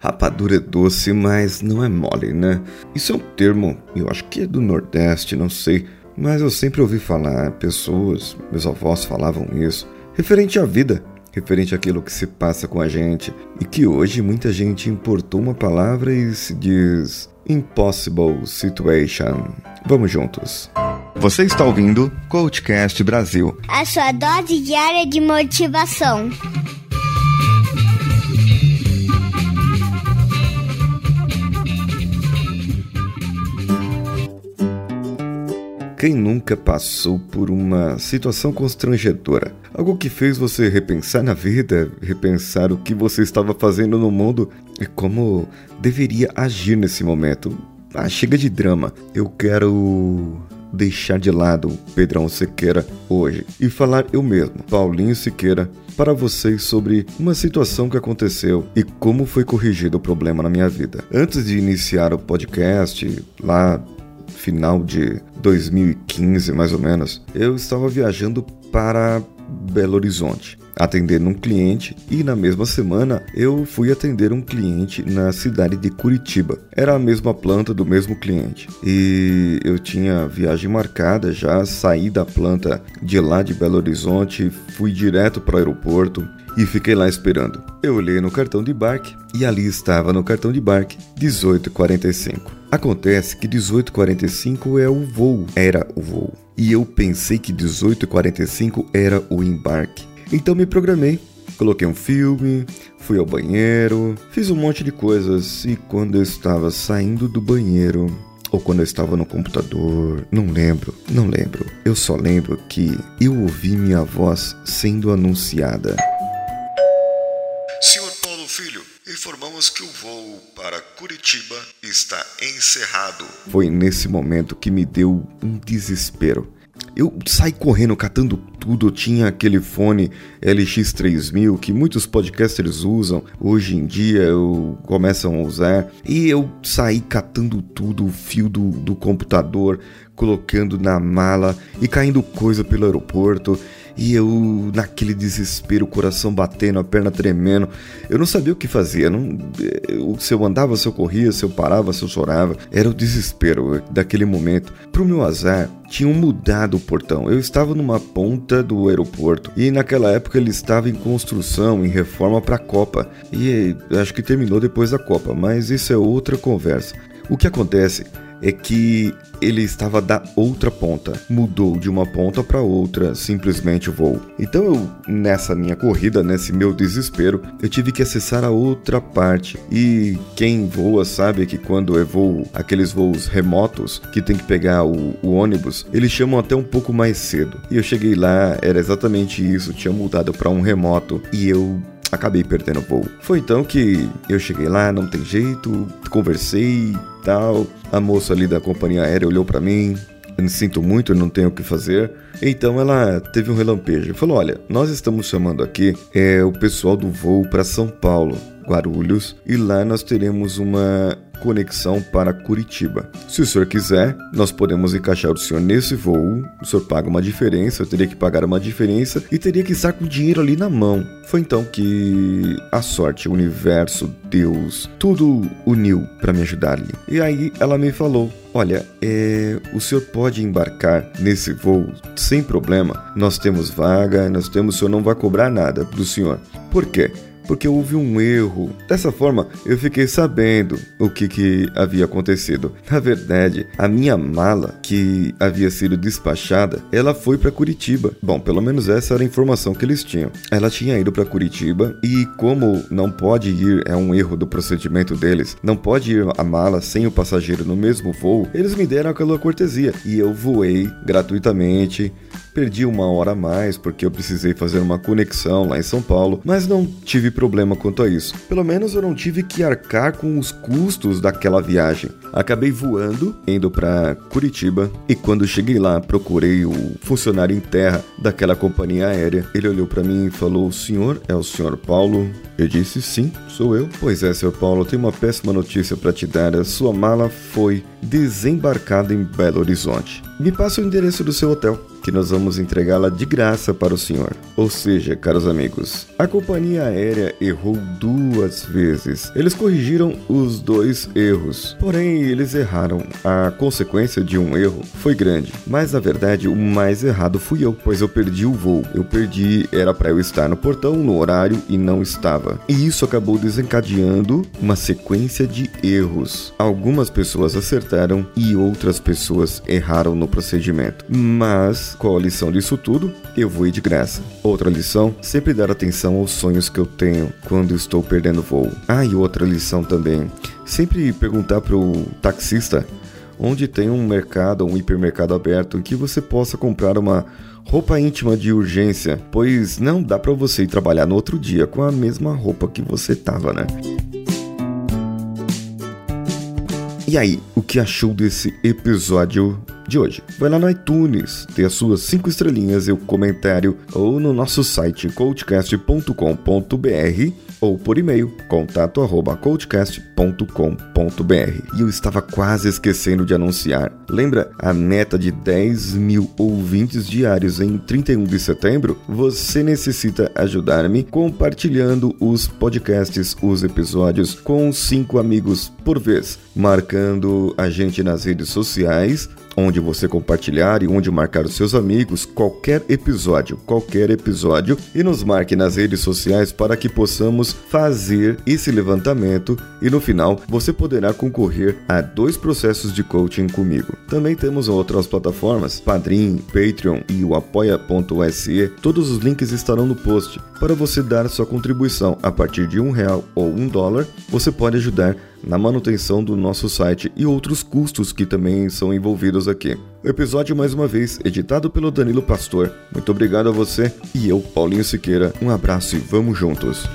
Rapadura é doce, mas não é mole, né? Isso é um termo, eu acho que é do Nordeste, não sei, mas eu sempre ouvi falar, pessoas, meus avós falavam isso, referente à vida, referente àquilo que se passa com a gente, e que hoje muita gente importou uma palavra e se diz impossible situation. Vamos juntos. Você está ouvindo Coachcast Brasil. A sua dose diária de motivação. Quem nunca passou por uma situação constrangedora? Algo que fez você repensar na vida, repensar o que você estava fazendo no mundo e como deveria agir nesse momento. Ah, chega de drama. Eu quero deixar de lado Pedrão Siqueira hoje e falar eu mesmo, Paulinho Siqueira, para vocês sobre uma situação que aconteceu e como foi corrigido o problema na minha vida. Antes de iniciar o podcast, lá final de 2015 mais ou menos, eu estava viajando para Belo Horizonte atendendo um cliente e na mesma semana eu fui atender um cliente na cidade de Curitiba. Era a mesma planta do mesmo cliente e eu tinha viagem marcada já, saí da planta de lá de Belo Horizonte, fui direto para o aeroporto e fiquei lá esperando. Eu olhei no cartão de embarque e ali estava no cartão de embarque 1845. Acontece que 1845 é o voo, era o voo. E eu pensei que 1845 era o embarque. Então me programei, coloquei um filme, fui ao banheiro, fiz um monte de coisas e quando eu estava saindo do banheiro, ou quando eu estava no computador, não lembro, não lembro. Eu só lembro que eu ouvi minha voz sendo anunciada. Senhor Paulo Filho, informamos que o voo para Curitiba está encerrado. Foi nesse momento que me deu um desespero. Eu saí correndo, catando tudo. Eu tinha aquele fone LX3000 que muitos podcasters usam hoje em dia, eu, começam a usar. E eu saí catando tudo, o fio do, do computador, colocando na mala e caindo coisa pelo aeroporto. E eu, naquele desespero, o coração batendo, a perna tremendo, eu não sabia o que fazer. Não, se eu andava, se eu corria, se eu parava, se eu chorava. Era o desespero daquele momento. Pro meu azar, tinham mudado portão. Eu estava numa ponta do aeroporto e naquela época ele estava em construção, em reforma para a Copa. E acho que terminou depois da Copa, mas isso é outra conversa. O que acontece é que ele estava da outra ponta, mudou de uma ponta para outra, simplesmente o voo. Então eu, nessa minha corrida, nesse meu desespero, eu tive que acessar a outra parte. E quem voa sabe que quando é voo, aqueles voos remotos, que tem que pegar o, o ônibus, eles chamam até um pouco mais cedo. E eu cheguei lá, era exatamente isso, tinha mudado para um remoto e eu acabei perdendo o voo. Foi então que eu cheguei lá, não tem jeito, conversei e tal. A moça ali da companhia aérea olhou para mim, eu me sinto muito, não tenho o que fazer. Então ela teve um relampejo. Falou: Olha, nós estamos chamando aqui é, o pessoal do voo para São Paulo, Guarulhos, e lá nós teremos uma conexão para Curitiba. Se o senhor quiser, nós podemos encaixar o senhor nesse voo. O senhor paga uma diferença, eu teria que pagar uma diferença e teria que estar com o dinheiro ali na mão. Foi então que a sorte, o universo, Deus, tudo uniu para me ajudar ali. E aí ela me falou: Olha, é, o senhor pode embarcar nesse voo sem problema. Nós temos vaga, nós temos, o senhor não vai cobrar nada do senhor. Por quê? Porque houve um erro. Dessa forma, eu fiquei sabendo o que, que havia acontecido. Na verdade, a minha mala, que havia sido despachada, ela foi para Curitiba. Bom, pelo menos essa era a informação que eles tinham. Ela tinha ido para Curitiba e, como não pode ir, é um erro do procedimento deles, não pode ir a mala sem o passageiro no mesmo voo, eles me deram aquela cortesia e eu voei gratuitamente Perdi uma hora a mais porque eu precisei fazer uma conexão lá em São Paulo, mas não tive problema quanto a isso. Pelo menos eu não tive que arcar com os custos daquela viagem. Acabei voando, indo para Curitiba, e quando cheguei lá, procurei o funcionário em terra daquela companhia aérea. Ele olhou para mim e falou: "O senhor é o senhor Paulo?" Eu disse: "Sim, sou eu." "Pois é, senhor Paulo, tenho uma péssima notícia para te dar. A sua mala foi desembarcada em Belo Horizonte. Me passa o endereço do seu hotel." Que nós vamos entregá-la de graça para o senhor. Ou seja, caros amigos, a companhia aérea errou duas vezes. Eles corrigiram os dois erros, porém eles erraram. A consequência de um erro foi grande, mas na verdade o mais errado fui eu, pois eu perdi o voo. Eu perdi, era para eu estar no portão no horário e não estava. E isso acabou desencadeando uma sequência de erros. Algumas pessoas acertaram e outras pessoas erraram no procedimento. Mas qual a lição disso tudo? Eu vou de graça. Outra lição: sempre dar atenção aos sonhos que eu tenho quando estou perdendo voo. Ah, e outra lição também: sempre perguntar pro taxista onde tem um mercado um hipermercado aberto que você possa comprar uma roupa íntima de urgência, pois não dá para você ir trabalhar no outro dia com a mesma roupa que você tava, né? E aí, o que achou desse episódio de hoje? Vai lá no iTunes, dê as suas 5 estrelinhas e o comentário, ou no nosso site coachcast.com.br ou por e-mail contato@coachcast.com.br. E eu estava quase esquecendo de anunciar. Lembra a meta de 10 mil ouvintes diários em 31 de setembro? Você necessita ajudar-me compartilhando os podcasts, os episódios com cinco amigos por vez, marcando a gente nas redes sociais onde você compartilhar e onde marcar os seus amigos qualquer episódio, qualquer episódio e nos marque nas redes sociais para que possamos fazer esse levantamento e no final você poderá concorrer a dois processos de coaching comigo. Também temos outras plataformas, Padrim, Patreon e o apoia.se. Todos os links estarão no post. Para você dar sua contribuição a partir de um real ou um dólar, você pode ajudar na manutenção do nosso site e outros custos que também são envolvidos aqui. O episódio, mais uma vez, editado pelo Danilo Pastor. Muito obrigado a você e eu, Paulinho Siqueira. Um abraço e vamos juntos.